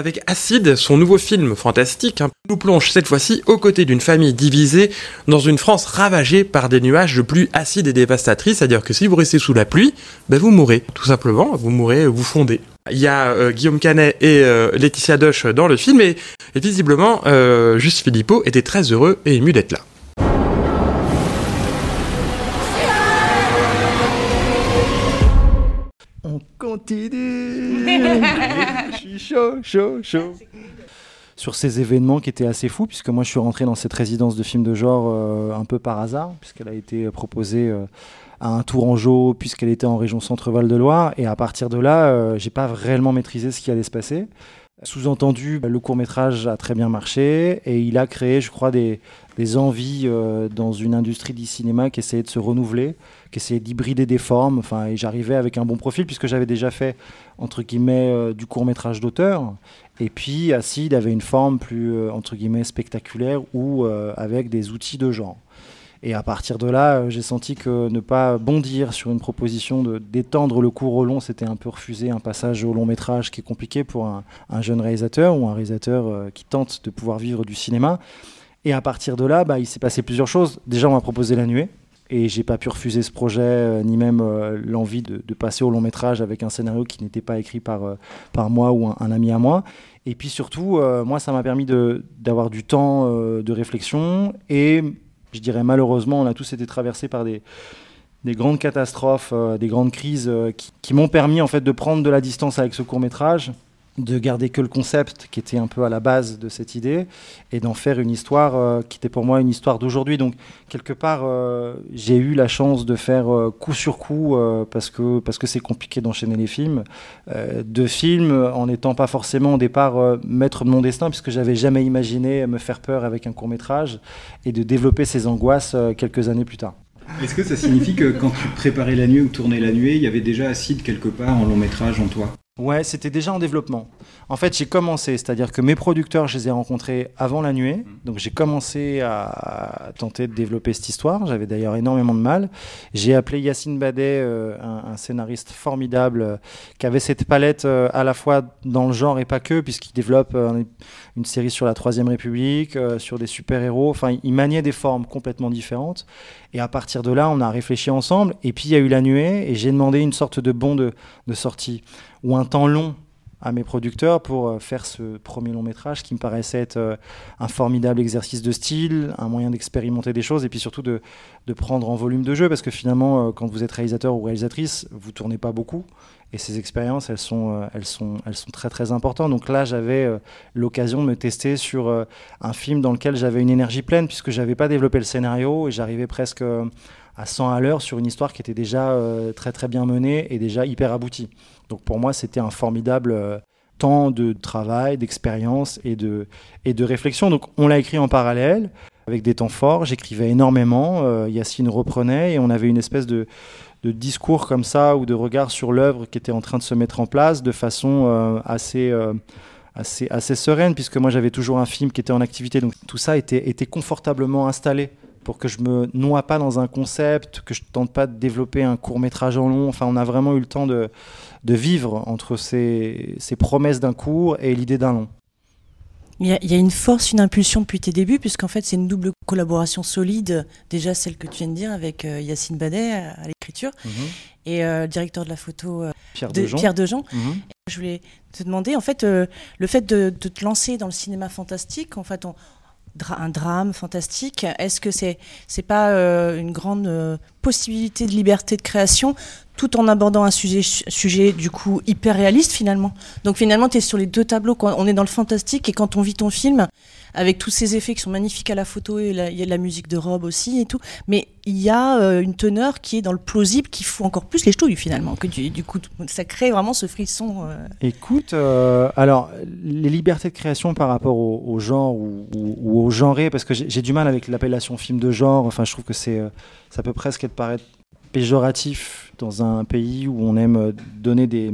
Avec Acide, son nouveau film fantastique, hein, nous plonge cette fois-ci aux côtés d'une famille divisée dans une France ravagée par des nuages de pluie acides et dévastatrices, c'est-à-dire que si vous restez sous la pluie, ben vous mourrez, tout simplement, vous mourrez, vous fondez. Il y a euh, Guillaume Canet et euh, Laetitia Doche dans le film, et, et visiblement, euh, Juste Philippot était très heureux et ému d'être là. On continue. suis chaud, chaud. Sur ces événements qui étaient assez fous, puisque moi je suis rentré dans cette résidence de films de genre euh, un peu par hasard, puisqu'elle a été proposée euh, à un Tourangeau, puisqu'elle était en région Centre-Val de Loire, et à partir de là, euh, j'ai pas réellement maîtrisé ce qui allait se passer. Sous-entendu, le court métrage a très bien marché et il a créé, je crois, des, des envies euh, dans une industrie du cinéma qui essayait de se renouveler, qui essayait d'hybrider des formes. Enfin, et j'arrivais avec un bon profil puisque j'avais déjà fait entre guillemets euh, du court métrage d'auteur. Et puis Acide avait une forme plus euh, entre guillemets spectaculaire ou euh, avec des outils de genre. Et à partir de là, j'ai senti que ne pas bondir sur une proposition d'étendre le court au long, c'était un peu refuser un passage au long métrage qui est compliqué pour un, un jeune réalisateur ou un réalisateur qui tente de pouvoir vivre du cinéma. Et à partir de là, bah, il s'est passé plusieurs choses. Déjà, on m'a proposé La Nuée. Et j'ai pas pu refuser ce projet, euh, ni même euh, l'envie de, passer au long métrage avec un scénario qui n'était pas écrit par, euh, par moi ou un, ami à moi. Et puis surtout, moi, ça m'a permis d'avoir du temps de réflexion. Et je dirais malheureusement, on a tous été traversés par des, des grandes catastrophes, des grandes crises qui, qui m'ont permis en fait de prendre de la distance avec ce court métrage, de garder que le concept qui était un peu à la base de cette idée et d'en faire une histoire euh, qui était pour moi une histoire d'aujourd'hui. Donc quelque part, euh, j'ai eu la chance de faire euh, coup sur coup parce que parce que c'est compliqué d'enchaîner les films, euh, de films en n'étant pas forcément au départ maître de mon destin puisque j'avais jamais imaginé me faire peur avec un court métrage et de développer ces angoisses quelques années plus tard. Est-ce que ça signifie que quand tu préparais la nuit ou tournais la nuée, il y avait déjà Acide quelque part en long métrage en toi? Ouais, c'était déjà en développement. En fait, j'ai commencé, c'est-à-dire que mes producteurs, je les ai rencontrés avant la nuée. Donc, j'ai commencé à tenter de développer cette histoire. J'avais d'ailleurs énormément de mal. J'ai appelé Yacine Badet, euh, un, un scénariste formidable, euh, qui avait cette palette euh, à la fois dans le genre et pas que, puisqu'il développe une série sur la Troisième République, sur des super-héros. Enfin, il maniait des formes complètement différentes. Et à partir de là, on a réfléchi ensemble. Et puis, il y a eu la nuée, et j'ai demandé une sorte de bon de, de sortie ou un temps long à mes producteurs pour euh, faire ce premier long métrage qui me paraissait être euh, un formidable exercice de style, un moyen d'expérimenter des choses et puis surtout de, de prendre en volume de jeu parce que finalement euh, quand vous êtes réalisateur ou réalisatrice, vous tournez pas beaucoup et ces expériences elles sont, elles sont, elles sont très très importantes. Donc là j'avais l'occasion de me tester sur un film dans lequel j'avais une énergie pleine puisque j'avais pas développé le scénario et j'arrivais presque à 100 à l'heure sur une histoire qui était déjà euh, très très bien menée et déjà hyper aboutie. Donc pour moi, c'était un formidable euh, temps de travail, d'expérience et de, et de réflexion. Donc on l'a écrit en parallèle avec des temps forts. J'écrivais énormément. euh, Yacine reprenait et on avait une espèce de, de discours comme ça ou de regard sur l'œuvre qui était en train de se mettre en place de façon assez. Assez, assez sereine puisque moi j'avais toujours un film qui était en activité donc tout ça était, était confortablement installé pour que je me noie pas dans un concept, que je tente pas de développer un court métrage en long. Enfin, on a vraiment eu le temps de, de vivre entre ces, ces promesses d'un court et l'idée d'un long. Il y, a, il y a une force, une impulsion depuis tes débuts, puisqu'en fait, c'est une double collaboration solide. Déjà, celle que tu viens de dire avec euh, Yacine Badet à, à l'écriture et euh, le directeur de la photo euh, Pierre de, Dejean. Pierre Dejean. Mhm. Je voulais te demander, en fait, euh, le fait de, de te lancer dans le cinéma fantastique, en fait, on- un drame fantastique, est-ce que c'est c'est pas euh, une grande euh, possibilité de liberté de création tout en abordant un sujet, sujet du coup hyper réaliste finalement? Donc finalement, tu es sur les deux tableaux. Quand on est dans le fantastique et quand on vit ton film, avec tous ces effets qui sont magnifiques à la photo et il y a de la musique de robe aussi et tout, mais il y a euh, une teneur qui est dans le plausible qui fout encore plus les ch'touilles finalement. Du, coup, ça crée vraiment ce frisson. euh, Écoute, euh, alors les libertés de création par rapport au, au genre ou, ou- ou au genré, parce que j'ai du mal avec l'appellation film de genre. Enfin, je trouve que c'est, ça peut presque être paraître péjoratif dans un pays où on aime donner des,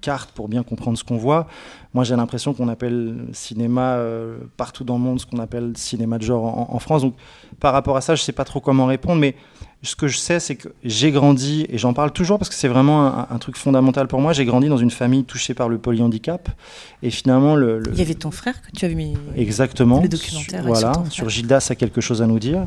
cartes pour bien comprendre ce qu'on voit. Moi, j'ai l'impression qu'on appelle cinéma euh, partout dans le monde ce qu'on appelle cinéma de genre en, en, France. Donc, par rapport à ça, je ne sais pas trop comment répondre, mais ce que je sais, c'est que j'ai grandi, et j'en parle toujours parce que c'est vraiment un, truc fondamental pour moi, j'ai grandi dans une famille touchée par le polyhandicap. Et finalement, le, Il y avait ton frère que tu avais mis. Exactement. Les documentaires. voilà, sur Gildas a quelque chose à nous dire.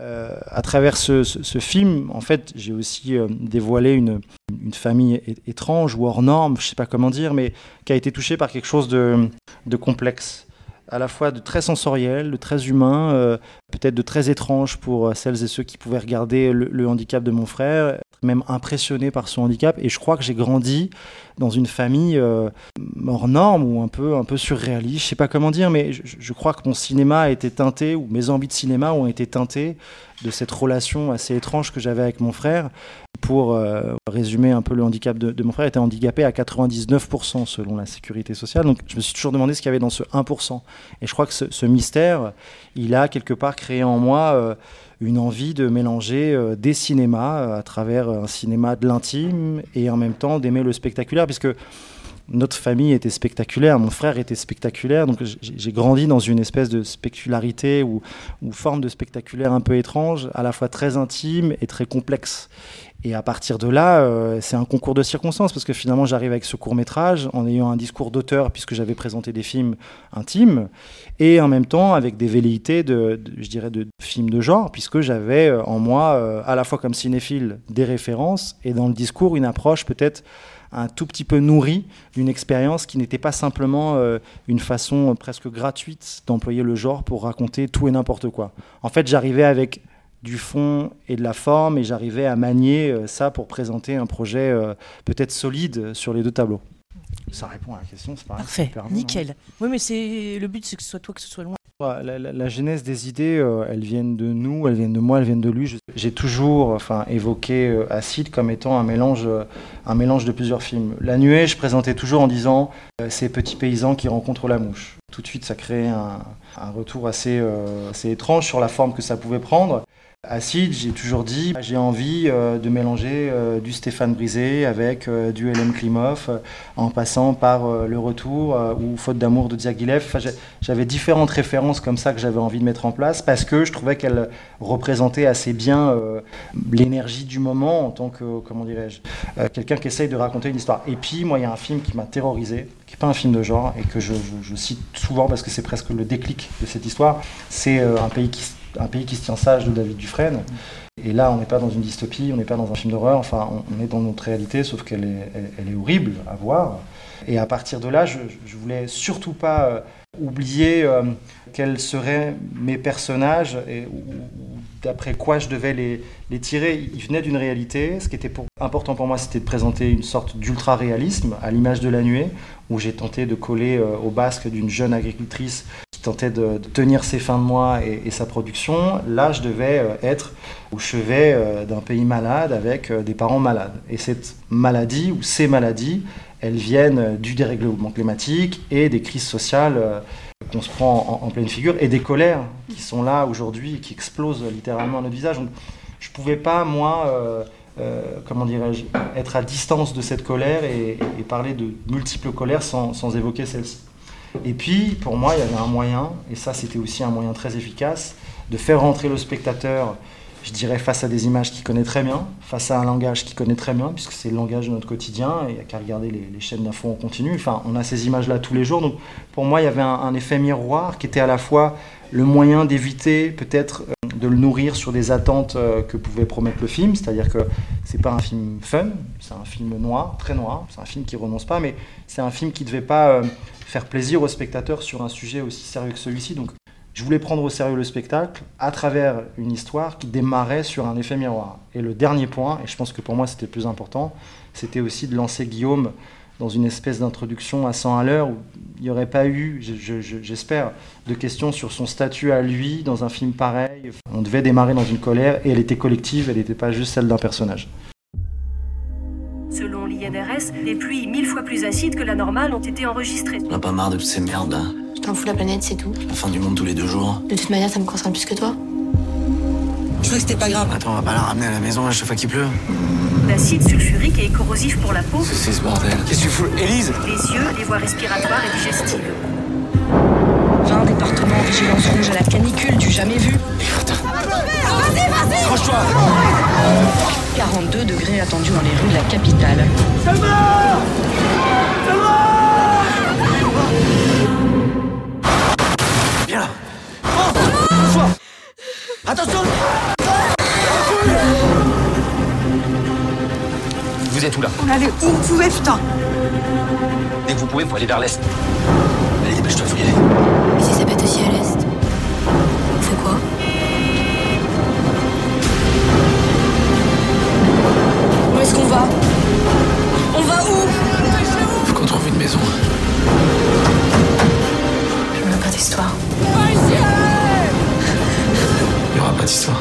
Euh, à travers ce, film, en fait, j'ai aussi euh, dévoilé une, une famille étrange ou hors norme, je sais pas comment dire, mais qui a été touchée par quelque chose de, de complexe à la fois de très sensoriel, de très humain, euh, peut-être de très étrange pour euh, celles et ceux qui pouvaient regarder le, handicap de mon frère, même impressionné par son handicap. Et je crois que j'ai grandi dans une famille euh, hors norme ou un peu, un peu surréaliste, je sais pas comment dire, mais je, crois que mon cinéma a été teinté, ou mes envies de cinéma ont été teintées de cette relation assez étrange que j'avais avec mon frère. Pour euh, résumer un peu le handicap de, mon frère, il était handicapé à 99% selon la sécurité sociale. Donc je me suis toujours demandé ce qu'il y avait dans ce 1%. Et je crois que ce, mystère, il a quelque part créé en moi euh, une envie de mélanger euh, des cinémas à travers un cinéma de l'intime et en même temps d'aimer le spectaculaire, puisque notre famille était spectaculaire, mon frère était spectaculaire, donc j'ai grandi dans une espèce de spectacularité ou, forme de spectaculaire un peu étrange, à la fois très intime et très complexe. Et à partir de là, euh, c'est un concours de circonstances, parce que finalement j'arrive avec ce court métrage en ayant un discours d'auteur, puisque j'avais présenté des films intimes, et en même temps avec des velléités de, je dirais, de films de genre, puisque j'avais euh, en moi, euh, à la fois comme cinéphile, des références, et dans le discours, une approche peut-être un tout petit peu nourri d'une expérience qui n'était pas simplement euh, une façon presque gratuite d'employer le genre pour raconter tout et n'importe quoi. En fait, j'arrivais avec du fond et de la forme et j'arrivais à manier euh, ça pour présenter un projet euh, peut-être solide sur les deux tableaux. Ça répond à la question, c'est Parfait, nickel. oui, mais c'est le but, c'est que ce soit toi, que ce soit loin. La, genèse des idées, euh, elles viennent de nous, elles viennent de moi, elles viennent de lui. J'ai toujours enfin, évoqué euh, Acide comme étant un mélange, euh, un mélange de plusieurs films. La nuée, je présentais toujours en disant ces petits paysans qui rencontrent la mouche. Tout de suite, ça crée un, un retour assez, assez étrange sur la forme que ça pouvait prendre. Acide, j'ai toujours dit, j'ai envie euh, de mélanger euh, du Stéphane Brisé avec euh, du Hélène Klimov, en passant par Le Retour ou Faute d'amour de Diaghilev. J'avais différentes références comme ça que j'avais envie de mettre en place parce que je trouvais qu'elles représentaient assez bien l'énergie du moment en tant que, comment dirais-je, quelqu'un qui essaye de raconter une histoire. Et puis, moi, il y a un film qui m'a terrorisé, qui n'est pas un film de genre et que je, je cite souvent parce que c'est presque le déclic de cette histoire. C'est un pays qui un pays qui se tient sage de David Dufresne. Et là, on n'est pas dans une dystopie, on n'est pas dans un film d'horreur, enfin, on, est dans notre réalité, sauf qu'elle est, horrible à voir. Et à partir de là, je, je voulais surtout pas euh, oublier euh, quels seraient mes personnages et d'après quoi je devais les, tirer. Ils venaient d'une réalité. Ce qui était important pour moi, c'était de présenter une sorte d'ultra-réalisme à l'image de la nuée, où j'ai tenté de coller euh, au basque d'une jeune agricultrice tentait de, tenir ses fins de mois et, sa production, là je devais euh, être au chevet euh, d'un pays malade avec euh, des parents malades. Et cette maladie ou ces maladies, elles viennent du dérèglement climatique et des crises sociales qu'on se prend en, pleine figure et des colères qui sont là aujourd'hui et qui explosent littéralement à notre visage. Je ne pouvais pas, moi, comment dirais-je, être à distance de cette colère et, parler de multiples colères sans évoquer celle-ci. Et puis, pour moi, il y avait un moyen, et ça c'était aussi un moyen très efficace, de faire rentrer le spectateur, je dirais, face à des images qu'il connaît très bien, face à un langage qu'il connaît très bien, puisque c'est le langage de notre quotidien, et il n'y a qu'à regarder les, chaînes d'infos en continu. Enfin, on a ces images-là tous les jours. Donc, pour moi, il y avait un, effet miroir qui était à la fois le moyen d'éviter peut-être de le nourrir sur des attentes euh, que pouvait promettre le film, c'est-à-dire que c'est pas un film fun, c'est un film noir, très noir, c'est un film qui renonce pas, mais c'est un film qui devait pas euh, faire plaisir aux spectateurs sur un sujet aussi sérieux que celui-ci. Donc, je voulais prendre au sérieux le spectacle à travers une histoire qui démarrait sur un effet miroir. Et le dernier point, et je pense que pour moi c'était plus important, c'était aussi de lancer Guillaume dans une espèce d'introduction à 100 à l'heure où il n'y aurait pas eu, j'espère, de questions sur son statut à lui dans un film pareil. On devait démarrer dans une colère et elle était collective, elle n'était pas juste celle d'un personnage. Selon l'INRS, des pluies mille fois plus acides que la normale ont été enregistrées. On n'a pas marre de toutes ces merdes là Je t'en fous la planète, c'est tout. La fin du monde tous les deux jours. De toute manière, ça me concerne plus que toi. Je crois que c'était pas grave. Attends, on va pas la ramener à la maison à chaque fois qu'il pleut. L'acide sulfurique est corrosif pour la peau, C'est ce bordel. Qu'est-ce que tu fous Élise les yeux, les voies respiratoires et digestives. 20 départements en vigilance rouge à la canicule, du jamais vu. Accroche-toi 42 degrés attendus dans les rues de la capitale. Viens là Attention Vous êtes où là On allait où vous pouvez, putain Dès que vous pouvez, faut aller vers l'est. Allez, dépêche-toi, faut y aller. Et si ça pète aussi à l'est On fait quoi? Où est-ce qu'on va? On va où? Faut qu'on trouve une maison. Je veux pas d'histoire. Il y aura pas d'histoire.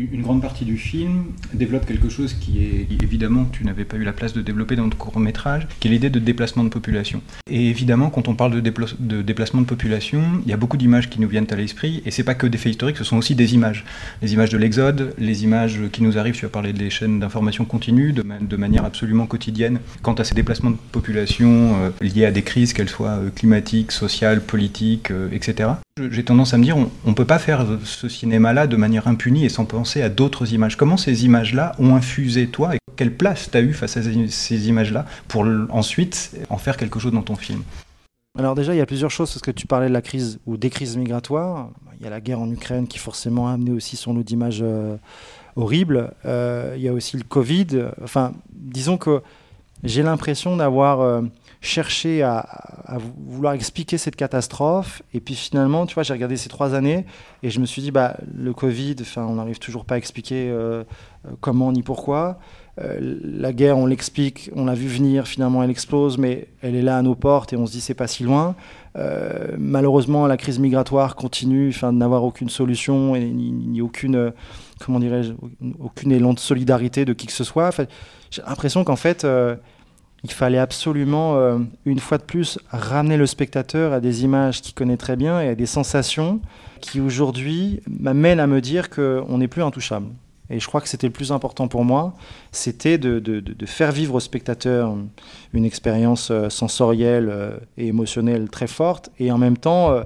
Une grande partie du film développe quelque chose qui est évidemment tu n'avais pas eu la place de développer dans ton court métrage, qui est l'idée de déplacement de population. Et évidemment, quand on parle de, dépla- de déplacement de population, il y a beaucoup d'images qui nous viennent à l'esprit, et c'est pas que des faits historiques, ce sont aussi des images. Les images de l'exode, les images qui nous arrivent, tu as parlé des chaînes d'information continue, de manière absolument quotidienne, quant à ces déplacements de population euh, liés à des crises, qu'elles soient euh, climatiques, sociales, politiques, euh, etc. J'ai tendance à me dire, on ne peut pas faire ce cinéma-là de manière impunie et sans penser à d'autres images. Comment ces images-là ont infusé toi et quelle place tu as eu face à ces, images-là pour ensuite en faire quelque chose dans ton film? Alors déjà, il y a plusieurs choses, parce que tu parlais de la crise ou des crises migratoires. Il y a la guerre en Ukraine qui forcément a amené aussi son lot d'images euh, horribles. Euh, il y a aussi le Covid. Enfin, disons que j'ai l'impression d'avoir euh, cherché à, à vou- vouloir expliquer cette catastrophe. Et puis finalement, tu vois, j'ai regardé ces trois années et je me suis dit, bah, le Covid, on n'arrive toujours pas à expliquer euh, euh, comment ni pourquoi. Euh, la guerre, on l'explique, on l'a vu venir, finalement elle explose, mais elle est là à nos portes et on se dit c'est pas si loin. Malheureusement, la crise migratoire continue, de n'avoir aucune solution et ni, ni aucune, comment dirais-je, aucune élan de solidarité de qui que ce soit. J'ai l'impression qu'en fait, il fallait absolument, euh, une fois de plus, ramener le spectateur à des images qu'il connaît très bien et à des sensations qui aujourd'hui m'amènent à me dire qu'on n'est plus intouchable. Et je crois que c'était le plus important pour moi, c'était de, faire vivre au spectateur une expérience euh, sensorielle euh, et émotionnelle très forte, et en même temps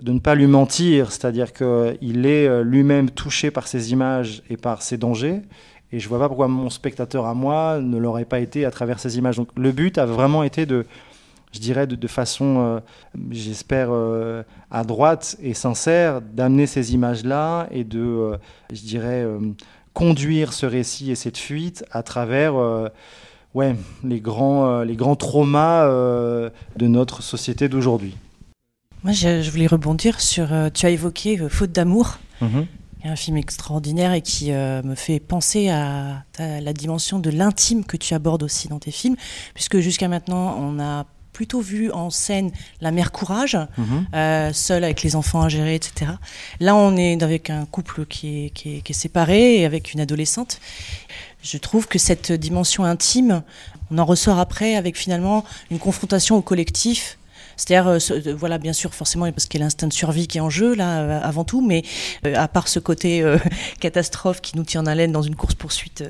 de ne pas lui mentir, c'est-à-dire qu'il est lui-même touché par ces images et par ces dangers, et je vois pas pourquoi mon spectateur à moi ne l'aurait pas été à travers ces images. Donc le but a vraiment été de, je dirais de, de façon, euh, j'espère, euh, à droite et sincère, d'amener ces images-là et de, euh, je dirais, euh, conduire ce récit et cette fuite à travers ouais, les, grands, les grands traumas de notre société d'aujourd'hui. Moi, je, je voulais rebondir sur. tu as évoqué Faute d'amour, est un film extraordinaire et qui euh, me fait penser à, à la dimension de l'intime que tu abordes aussi dans tes films, puisque jusqu'à maintenant, on a plutôt vu en scène la mère courage, euh, seule avec les enfants à gérer, etc. Là, on est avec un couple qui est, qui est- qui est séparé et avec une adolescente. Je trouve que cette dimension intime, on en ressort après avec finalement une confrontation au collectif. C'est-à-dire, euh, euh, voilà, bien sûr, forcément, parce qu'il y a l'instinct de survie qui est en jeu, là, euh, avant tout, mais à part ce côté catastrophe qui nous tient en haleine dans une course-poursuite,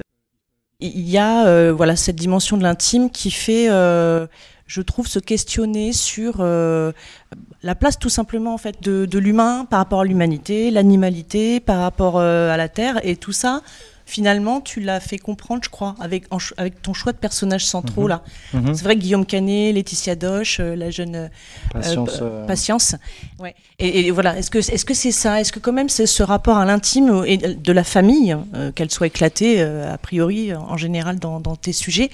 il y a voilà, cette dimension de l'intime qui fait, je trouve, se questionner sur la place tout simplement en fait, de, l'humain par rapport à l'humanité, l'animalité par rapport à la Terre, et tout ça, finalement, tu l'as fait comprendre, je crois, avec, en ch- avec ton choix de personnages centraux, Mhm. là. Mhm. C'est vrai que Guillaume Canet, Laetitia Doche, euh, la jeune euh, Patience, euh, patience. Ouais. Et, et voilà, est-ce que c'est ça? Est-ce que quand même c'est ce rapport à l'intime et de la famille, qu'elle soit éclatée a priori en général dans, dans tes sujets?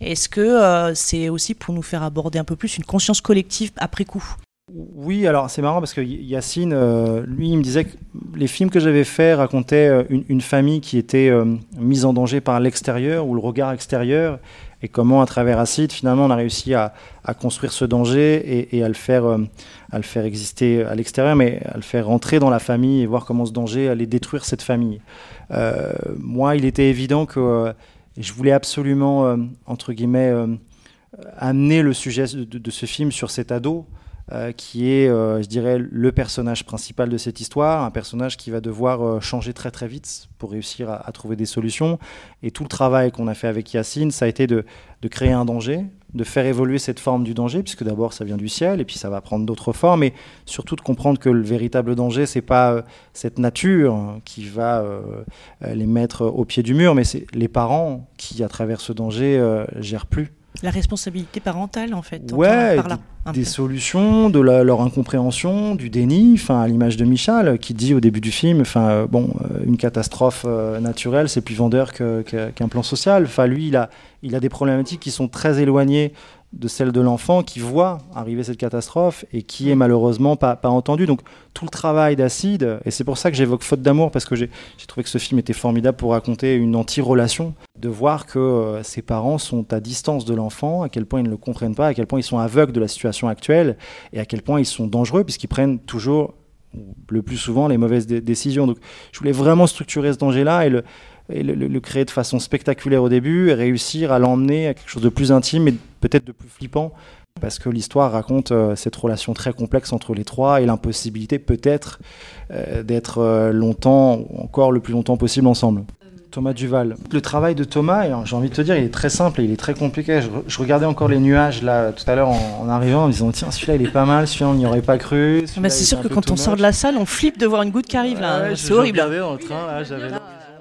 Est-ce que c'est aussi pour nous faire aborder un peu plus une conscience collective après coup? Oui, alors c'est marrant parce que Yacine, euh, lui, il me disait que les films que j'avais faits racontaient euh, une, famille qui était euh, mise en danger par l'extérieur ou le regard extérieur et comment, à travers Acide, finalement, on a réussi à, construire ce danger et, à, le faire, exister à l'extérieur, mais à le faire rentrer dans la famille et voir comment ce danger allait détruire cette famille. moi, il était évident que je voulais absolument, entre guillemets, amener le sujet de, ce film sur cet ado. Euh, qui est, euh, je dirais, le personnage principal de cette histoire, un personnage qui va devoir euh, changer très très vite pour réussir à, trouver des solutions. Et tout le travail qu'on a fait avec Yacine, ça a été de, créer un danger, de faire évoluer cette forme du danger, puisque d'abord ça vient du ciel, et puis ça va prendre d'autres formes, et surtout de comprendre que le véritable danger, c'est pas cette nature qui va les mettre au pied du mur, mais c'est les parents qui, à travers ce danger, gèrent plus. La responsabilité parentale, en fait. Ouais, par là, des, solutions, de leur incompréhension, du déni, enfin à l'image de Michal qui dit au début du film, enfin euh, bon, euh, une catastrophe euh, naturelle, c'est plus vendeur qu'un plan social. Enfin lui, il a, il a des problématiques qui sont très éloignées de celle de l'enfant qui voit arriver cette catastrophe et qui est malheureusement pas, pas entendu. Donc tout le travail d'Acide, et c'est pour ça que j'évoque Faute d'amour, parce que j'ai trouvé que ce film était formidable pour raconter une anti-relation, de voir que euh, ses parents sont à distance de l'enfant, à quel point ils ne le comprennent pas, à quel point ils sont aveugles de la situation actuelle, et à quel point ils sont dangereux, puisqu'ils prennent toujours, le plus souvent, les mauvaises décisions. Donc je voulais vraiment structurer ce danger-là et le et le, créer de façon spectaculaire au début et réussir à l'emmener à quelque chose de plus intime et peut-être de plus flippant parce que l'histoire raconte euh, cette relation très complexe entre les trois et l'impossibilité peut-être euh, d'être euh, longtemps, encore le plus longtemps possible ensemble. Thomas Duval. Le travail de Thomas, j'ai envie de te dire, il est très simple et il est très compliqué. Je, regardais encore les nuages là tout à l'heure en, arrivant en me disant tiens celui-là il est pas mal, celui-là on n'y aurait pas cru. c'est sûr que quand on sort de la salle, on flippe de voir une goutte qui arrive là. c'est horrible. Je dans le train là, j'avais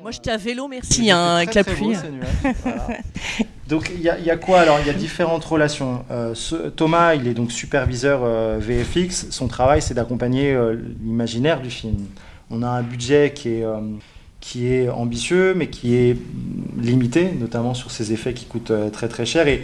moi, j'étais à vélo, merci, hein, avec la pluie. Donc, il y, a quoi Alors, il y a différentes relations. Euh, Thomas, il est donc superviseur euh, VFX. Son travail, c'est d'accompagner euh, l'imaginaire du film. On a un budget qui est, qui est ambitieux, mais qui est limité, notamment sur ses effets qui coûtent très très cher. Et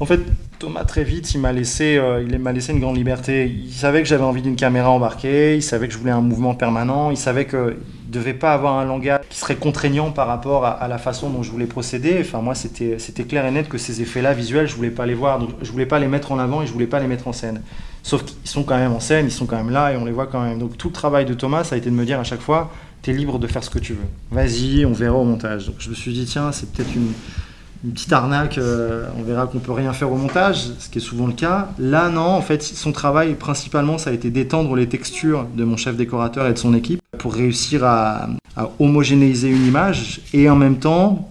en fait, Thomas, très vite, il m'a laissé, il m'a laissé une grande liberté. Il savait que j'avais envie d'une caméra embarquée, il savait que je voulais un mouvement permanent, il savait que devait pas avoir un langage qui serait contraignant par rapport à, la façon dont je voulais procéder. Enfin, moi, c'était, c'était clair et net que ces effets-là visuels, je voulais pas les voir, donc je voulais pas les mettre en avant et je voulais pas les mettre en scène. Sauf qu'ils sont quand même en scène, ils sont quand même là et on les voit quand même. Donc tout le travail de Thomas, ça a été de me dire à chaque fois, tu es libre de faire ce que tu veux. Vas-y, on verra au montage. Donc je me suis dit, tiens, c'est peut-être une, une petite arnaque, euh, on verra qu'on peut rien faire au montage, ce qui est souvent le cas. Là, non, en fait, son travail principalement, ça a été d'étendre les textures de mon chef décorateur et de son équipe pour réussir à, homogénéiser une image et en même temps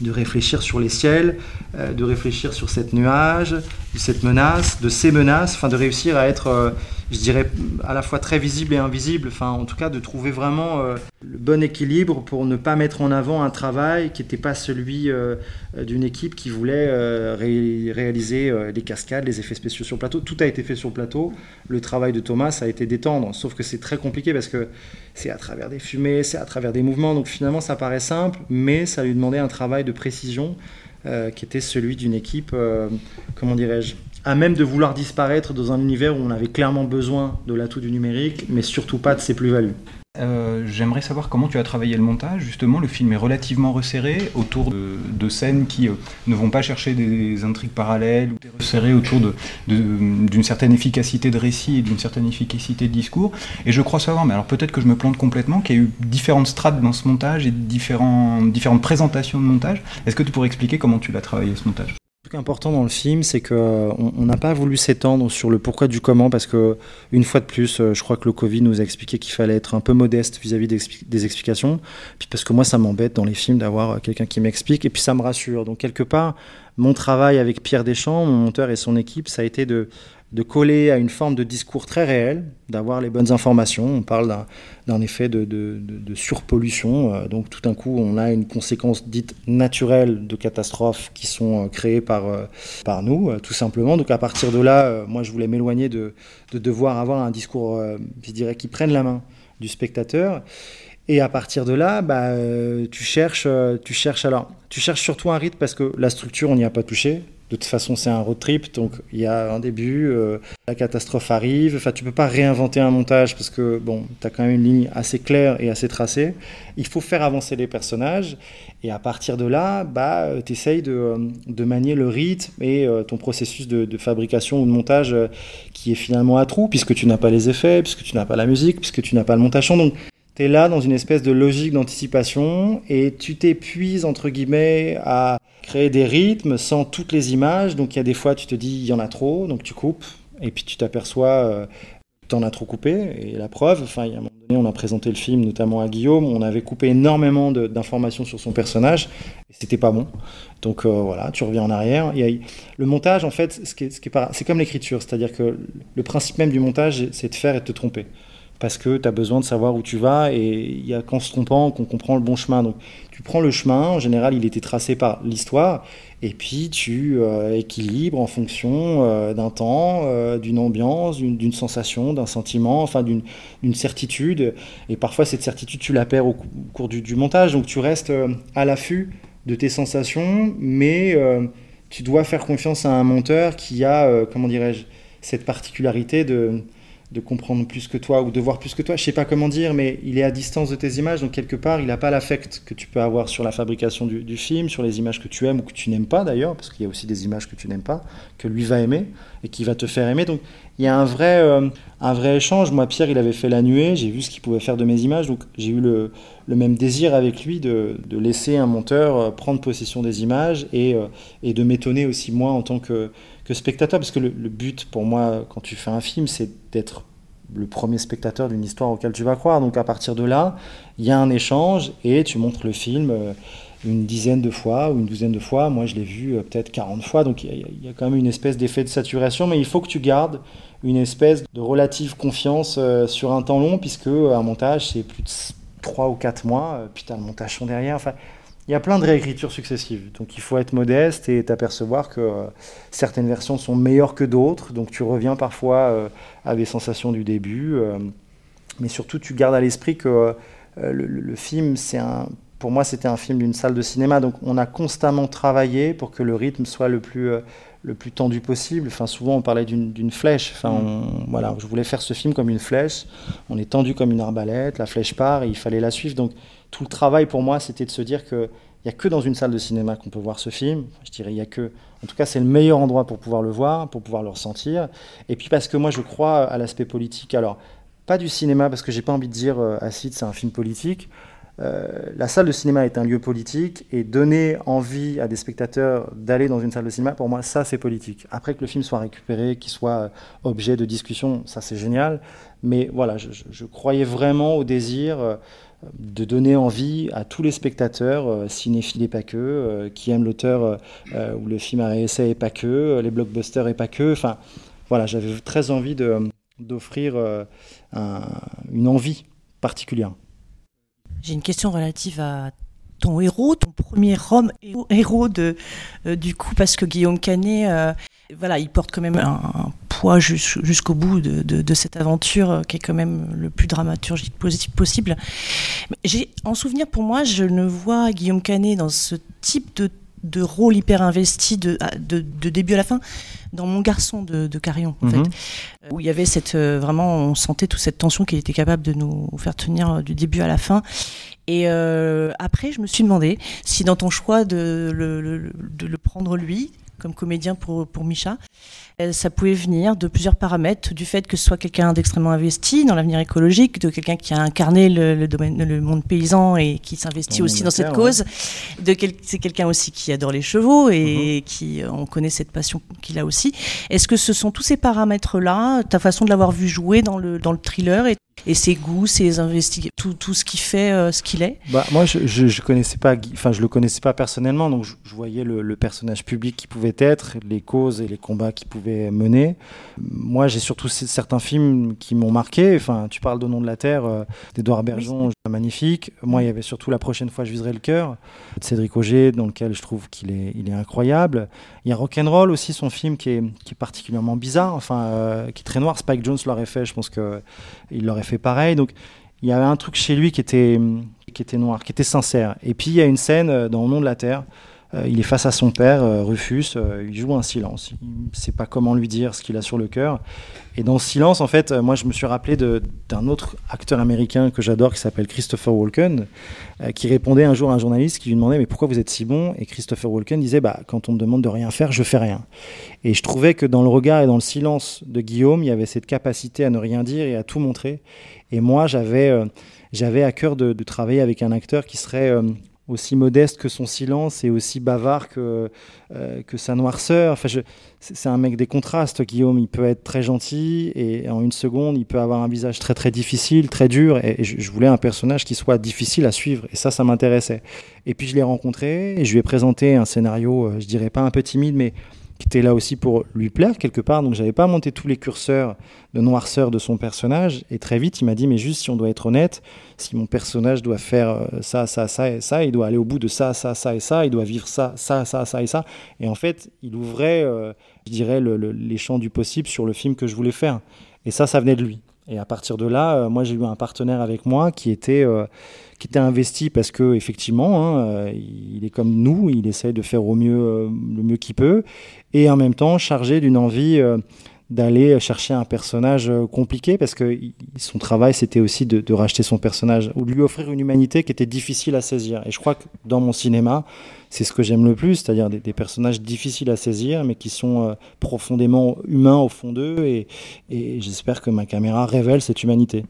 de réfléchir sur les ciels, euh, de réfléchir sur cette nuage, cette menace, de ces menaces, enfin de réussir à être euh, je dirais, à la fois très visible et invisible. Enfin, en tout cas, de trouver vraiment euh, le bon équilibre pour ne pas mettre en avant un travail qui n'était pas celui euh, d'une équipe qui voulait euh, réaliser les cascades, les effets spéciaux sur le plateau. Tout a été fait sur le plateau. Le travail de Thomas a été d'étendre, sauf que c'est très compliqué parce que c'est à travers des fumées, c'est à travers des mouvements. Donc finalement, ça paraît simple, mais ça lui demandait un travail de précision. qui était celui d'une équipe, comment dirais-je, à même de vouloir disparaître dans un univers où on avait clairement besoin de l'atout du numérique, mais surtout pas de ses plus-values. Euh, j'aimerais savoir comment tu as travaillé le montage. Justement, le film est relativement resserré autour de, scènes qui euh, ne vont pas chercher des intrigues parallèles, ou resserré autour d'une certaine efficacité de récit et d'une certaine efficacité de discours. Et je crois savoir, mais alors peut-être que je me plante complètement, qu'il y a eu différentes strates dans ce montage et différentes présentations de montage. Est-ce que tu pourrais expliquer comment tu l'as travaillé ce montage? Est important dans le film, c'est qu'on n'a pas voulu s'étendre sur le pourquoi du comment, parce que une fois de plus, euh, je crois que le Covid nous a expliqué qu'il fallait être un peu modeste vis-à-vis des, explications. Puis parce que moi, ça m'embête dans les films d'avoir quelqu'un qui m'explique, et puis ça me rassure. Donc quelque part, mon travail avec Pierre Deschamps, mon monteur et son équipe, ça a été de de coller à une forme de discours très réel, d'avoir les bonnes informations. On parle d'un effet de, surpollution. Euh, donc tout d'un coup, on a une conséquence dite naturelle de catastrophes qui sont euh, créées par, euh, par nous, tout simplement. Donc à partir de là, moi, je voulais m'éloigner de, devoir avoir un discours, je dirais, qui prenne la main du spectateur. Et à partir de là, bah, tu cherches, tu cherches alors, tu cherches surtout un rythme parce que la structure, on n'y a pas touché de toute façon, c'est un road trip, donc il y a un début, euh, la catastrophe arrive. Enfin, tu peux pas réinventer un montage parce que bon, as quand même une ligne assez claire et assez tracée. Il faut faire avancer les personnages et à partir de là, bah, tu essayes de, de, manier le rythme et euh, ton processus de, de, fabrication ou de montage euh, qui est finalement à trous puisque tu n'as pas les effets, puisque tu n'as pas la musique, puisque tu n'as pas le montage. Donc, tu es là dans une espèce de logique d'anticipation et tu t'épuises, entre guillemets, à créer des rythmes sans toutes les images. Donc il y a des fois, tu te dis, il y en a trop, donc tu coupes. Et puis tu t'aperçois, euh, tu en as trop coupé. Et la preuve, enfin, il y a un moment donné, on a présenté le film, notamment à Guillaume, on avait coupé énormément d'informations sur son personnage et c'était pas bon. Donc euh, voilà, tu reviens en arrière. Le montage, en fait, c'est comme l'écriture, c'est-à-dire que le principe même du montage, c'est de faire et de te tromper parce que tu as besoin de savoir où tu vas et il y a qu'en se trompant qu'on comprend le bon chemin. Donc tu prends le chemin, en général il était tracé par l'histoire, et puis tu euh, équilibres en fonction euh, d'un temps, euh, d'une ambiance, d'une sensation, d'un sentiment, enfin d'une certitude. Et parfois cette certitude tu la perds au, cours du, du, montage, donc tu restes à l'affût de tes sensations, mais tu dois faire confiance à un monteur qui a, comment dirais-je, cette particularité de de comprendre plus que toi ou de voir plus que toi. Je sais pas comment dire, mais il est à distance de tes images, donc quelque part, il n'a pas l'affect que tu peux avoir sur la fabrication du, film, sur les images que tu aimes ou que tu n'aimes pas d'ailleurs, parce qu'il y a aussi des images que tu n'aimes pas, que lui va aimer et qui va te faire aimer. Donc il y a un vrai, euh, un vrai échange. Moi, Pierre, il avait fait La Nuée, j'ai vu ce qu'il pouvait faire de mes images, donc j'ai eu le, le, même désir avec lui de, de, laisser un monteur euh, prendre possession des images et, euh, et de m'étonner aussi moi en tant que que spectateur, parce que le, but pour moi, quand tu fais un film, c'est d'être le premier spectateur d'une histoire auquel tu vas croire. Donc à partir de là, il y a un échange et tu montres le film euh, une dizaine de fois ou une douzaine de fois. Moi, je l'ai vu euh, peut-être 40 fois. Donc il y, a quand même une espèce d'effet de saturation, mais il faut que tu gardes une espèce de relative confiance euh, sur un temps long, puisque un montage, c'est plus de 3 ou 4 mois, puis as le montage son derrière. Enfin, il y a plein de réécritures successives. Donc il faut être modeste et t'apercevoir que euh, certaines versions sont meilleures que d'autres. Donc tu reviens parfois euh, à des sensations du début. Euh, mais surtout, tu gardes à l'esprit que le, film, c'est un, pour moi, c'était un film d'une salle de cinéma. Donc on a constamment travaillé pour que le rythme soit le plus, le plus tendu possible. Enfin, souvent, on parlait d'une flèche. Enfin, voilà, je voulais faire ce film comme une flèche. On est tendu comme une arbalète. La flèche part et il fallait la suivre. Donc tout le travail pour moi, c'était de se dire qu'il n'y a que dans une salle de cinéma qu'on peut voir ce film. Je dirais, il y a que. En tout cas, c'est le meilleur endroit pour pouvoir le voir, pour pouvoir le ressentir. Et puis parce que moi, je crois à l'aspect politique. Alors, pas du cinéma, parce que j'ai pas envie de dire euh, Acide, c'est un film politique. Euh, la salle de cinéma est un lieu politique et donner envie à des spectateurs d'aller dans une salle de cinéma, pour moi, ça c'est politique. Après que le film soit récupéré, qu'il soit euh, objet de discussion, ça c'est génial. Mais voilà, je, croyais vraiment au désir de donner envie à tous les spectateurs, euh, cinéphiles et pas que, euh, qui aiment l'auteur euh, ou le film à réessai et pas que, les blockbusters et pas que. Enfin, voilà, j'avais très envie d'offrir une envie particulière. J'ai une question relative à ton héros, ton premier homme héros de, du coup, parce que Guillaume Canet, voilà, il porte quand même un, poids jusqu'au bout de, cette aventure euh, qui est quand même le plus dramaturgique possible. J'ai en souvenir pour moi, je ne vois Guillaume Canet dans ce type de, de rôle hyper investi de, de, début à la fin dans Mon garçon de, de Carillon, en fait, mhm. où il y avait cette euh, vraiment, on sentait toute cette tension qu'il était capable de nous faire tenir euh, du début à la fin. Et après, je me suis demandé si dans ton choix de le, de le prendre lui, comme comédien pour, pour Micha. Euh, ça pouvait venir de plusieurs paramètres, du fait que ce soit quelqu'un d'extrêmement investi dans l'avenir écologique, de quelqu'un qui a incarné le, domaine, le monde paysan et qui s'investit aussi dans cette cause. De c'est quelqu'un aussi qui adore les chevaux et mhm. qui, euh, on connaît cette passion qu'il a aussi. Est-ce que ce sont tous ces paramètres-là, ta façon de l'avoir vu jouer dans le, dans le thriller et et ses goûts, ses investigations, tout, tout ce qui fait euh, ce qu'il est? Bah, Moi, je, je, connaissais pas, enfin, je le connaissais pas personnellement, donc je, voyais le, personnage public qui pouvait être, les causes et les combats qu'il pouvait mener. Moi, j'ai surtout certains films qui m'ont marqué. Enfin, tu parles de Nom de la Terre, euh, d'Edouard Bergeon, magnifique. Moi, il y avait surtout La prochaine fois, je viserai le cœur, de Cédric Auger, dans lequel je trouve qu'il est, il est incroyable. Il y a Rock'n'Roll aussi, son film qui est, qui est particulièrement bizarre, enfin, euh, qui est très noir. Spike Jones l'aurait fait, je pense qu'il l'aurait fait pareil. Donc il y avait un truc chez lui qui était, qui était noir, qui était sincère. Et puis il y a une scène euh, dans Au nom de la Terre il est face à son père, euh, Rufus, euh, il joue un silence. Il ne sait pas comment lui dire ce qu'il a sur le cœur. Et dans ce silence, en fait, moi je me suis rappelé d'un autre acteur américain que j'adore qui s'appelle Christopher Walken, qui répondait un jour à un journaliste qui lui demandait Mais pourquoi vous êtes si bon? Et Christopher Walken disait bah, Quand on me demande de rien faire, je fais rien. Et je trouvais que dans le regard et dans le silence de Guillaume, il y avait cette capacité à ne rien dire et à tout montrer. Et moi, j'avais à cœur de, travailler avec un acteur qui serait aussi modeste que son silence et aussi bavard que, euh, que sa noirceur. Enfin, c'est un mec des contrastes, Guillaume. Il peut être très gentil et en une seconde, il peut avoir un visage très très difficile, très dur. Et, je, voulais un personnage qui soit difficile à suivre. Et ça, ça m'intéressait. Et puis je l'ai rencontré et je lui ai présenté un scénario, euh, je dirais pas un peu timide, mais qui était là aussi pour lui plaire quelque part. Donc j'avais pas monté tous les curseurs de noirceur de son personnage. Et très vite, il m'a dit, mais juste si on doit être honnête, si mon personnage doit faire euh, ça, ça, ça et ça, il doit aller au bout de ça, ça, ça et ça, il doit vivre ça, ça, ça, ça et ça. Et en fait, il ouvrait, euh, je dirais, les champs du possible sur le film que je voulais faire. Et ça, ça venait de lui. Et à partir de là, euh, moi, j'ai eu un partenaire avec moi qui était qui était investi parce que effectivement, hein, euh, il est comme nous, il essaye de faire au mieux euh, le mieux qu'il peut, et en même temps chargé d'une envie euh, d'aller chercher un personnage compliqué parce que son travail c'était aussi de, racheter son personnage ou de lui offrir une humanité qui était difficile à saisir. Et je crois que dans mon cinéma, c'est ce que j'aime le plus, c'est-à-dire des, personnages difficiles à saisir mais qui sont profondément humains au fond d'eux et j'espère que ma caméra révèle cette humanité.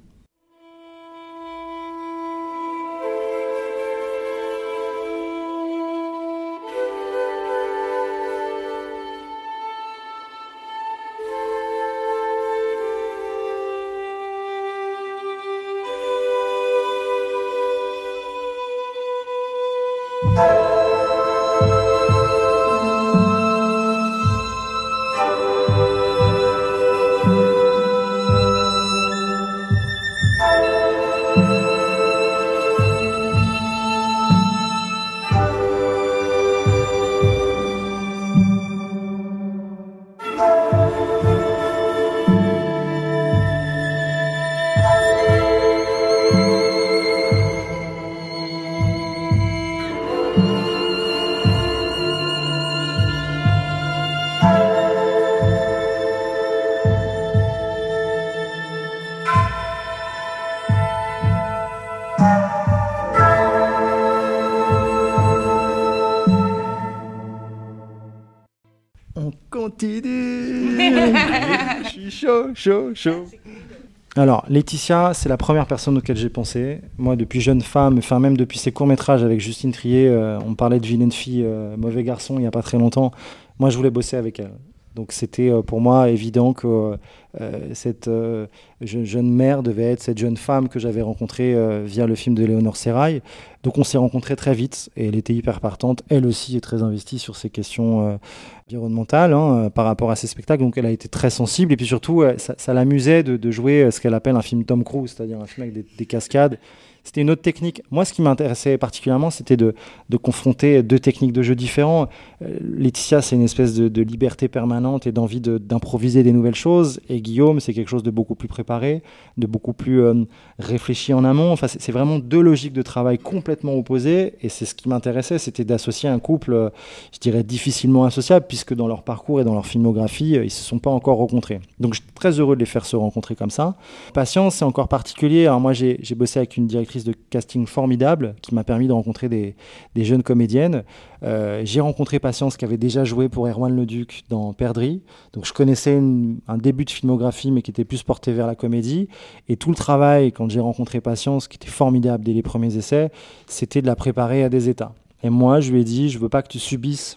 Bye. Chaud, chaud. Alors, Laetitia, c'est la première personne auquel j'ai pensé. Moi, depuis jeune femme, enfin même depuis ses courts-métrages avec Justine Trier, euh, on parlait de vilaine fille, euh, mauvais garçon il n'y a pas très longtemps. Moi, je voulais bosser avec elle. Donc c'était euh, pour moi évident que cette jeune mère devait être cette jeune femme que j'avais rencontrée via le film de Léonore Serrail. Donc on s'est rencontrés très vite et elle était hyper partante. Elle aussi est très investie sur ces questions environnementale hein, euh, par rapport à ces spectacles. Donc elle a été très sensible et puis surtout euh, ça, l'amusait de, jouer euh, ce qu'elle appelle un film Tom Cruise, c'est-à-dire un film avec des cascades c'était une autre technique. Moi, ce qui m'intéressait particulièrement, c'était de, confronter deux techniques de jeu différents. Euh, Laetitia, c'est une espèce de, liberté permanente et d'envie d'improviser des nouvelles choses. Et Guillaume, c'est quelque chose de beaucoup plus préparé, de beaucoup plus euh, réfléchi en amont. Enfin, c'est vraiment deux logiques de travail complètement opposées. Et c'est ce qui m'intéressait, c'était d'associer un couple, euh, je dirais, difficilement associable, puisque dans leur parcours et dans leur filmographie, ils ne se sont pas encore rencontrés. Donc, je suis très heureux de les faire se rencontrer comme ça. Patience, c'est encore particulier. Alors, moi, j'ai bossé avec une directrice de casting formidable qui m'a permis de rencontrer des, jeunes comédiennes. Euh, j'ai rencontré Patience qui avait déjà joué pour Erwan Leduc dans Perdri. Donc je connaissais un début de filmographie mais qui était plus porté vers la comédie. Et tout le travail, quand j'ai rencontré Patience, qui était formidable dès les premiers essais, c'était de la préparer à des états. Et moi, je lui ai dit, je veux pas que tu subisses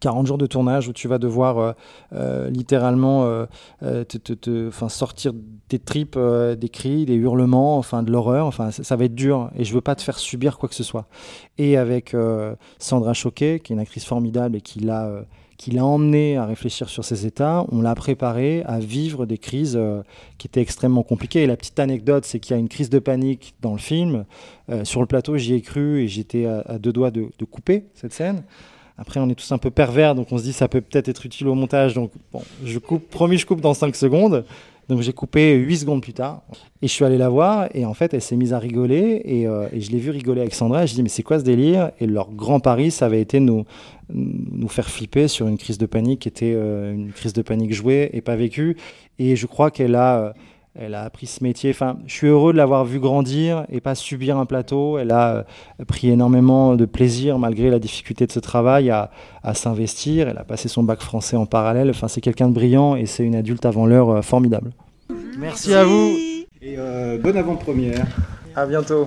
40 jours de tournage où tu vas devoir euh, euh, littéralement euh, te, sortir des tripes, des cris, des hurlements, enfin de l'horreur. Enfin, ça, va être dur et je veux pas te faire subir quoi que ce soit. Et avec Sandra Choquet, qui est une actrice formidable et qui l'a qui à réfléchir sur ses états, on l'a préparé à vivre des crises qui étaient extrêmement compliquées. Et la petite anecdote, c'est qu'il y a une crise de panique dans le film. sur le plateau, j'y ai cru et j'étais à, deux doigts de, de couper cette scène. Après, on est tous un peu pervers, donc on se dit ça peut peut-être être utile au montage. Donc, bon, je coupe, promis, je coupe dans 5 secondes. Donc j'ai coupé 8 secondes plus tard et je suis allé la voir et en fait elle s'est mise à rigoler et, euh, je l'ai vu rigoler avec Sandra et je dis mais c'est quoi ce délire? Et leur grand pari ça avait été nous, nous faire flipper sur une crise de panique qui était euh, une crise de panique jouée et pas vécue et je crois qu'elle a... euh, elle a appris ce métier. Enfin, je suis heureux de l'avoir vu grandir et pas subir un plateau. Elle a euh, pris énormément de plaisir, malgré la difficulté de ce travail, à, à s'investir. Elle a passé son bac français en parallèle. Enfin, c'est quelqu'un de brillant et c'est une adulte avant l'heure euh, formidable. Merci à vous. Et euh, bonne avant-première. À bientôt.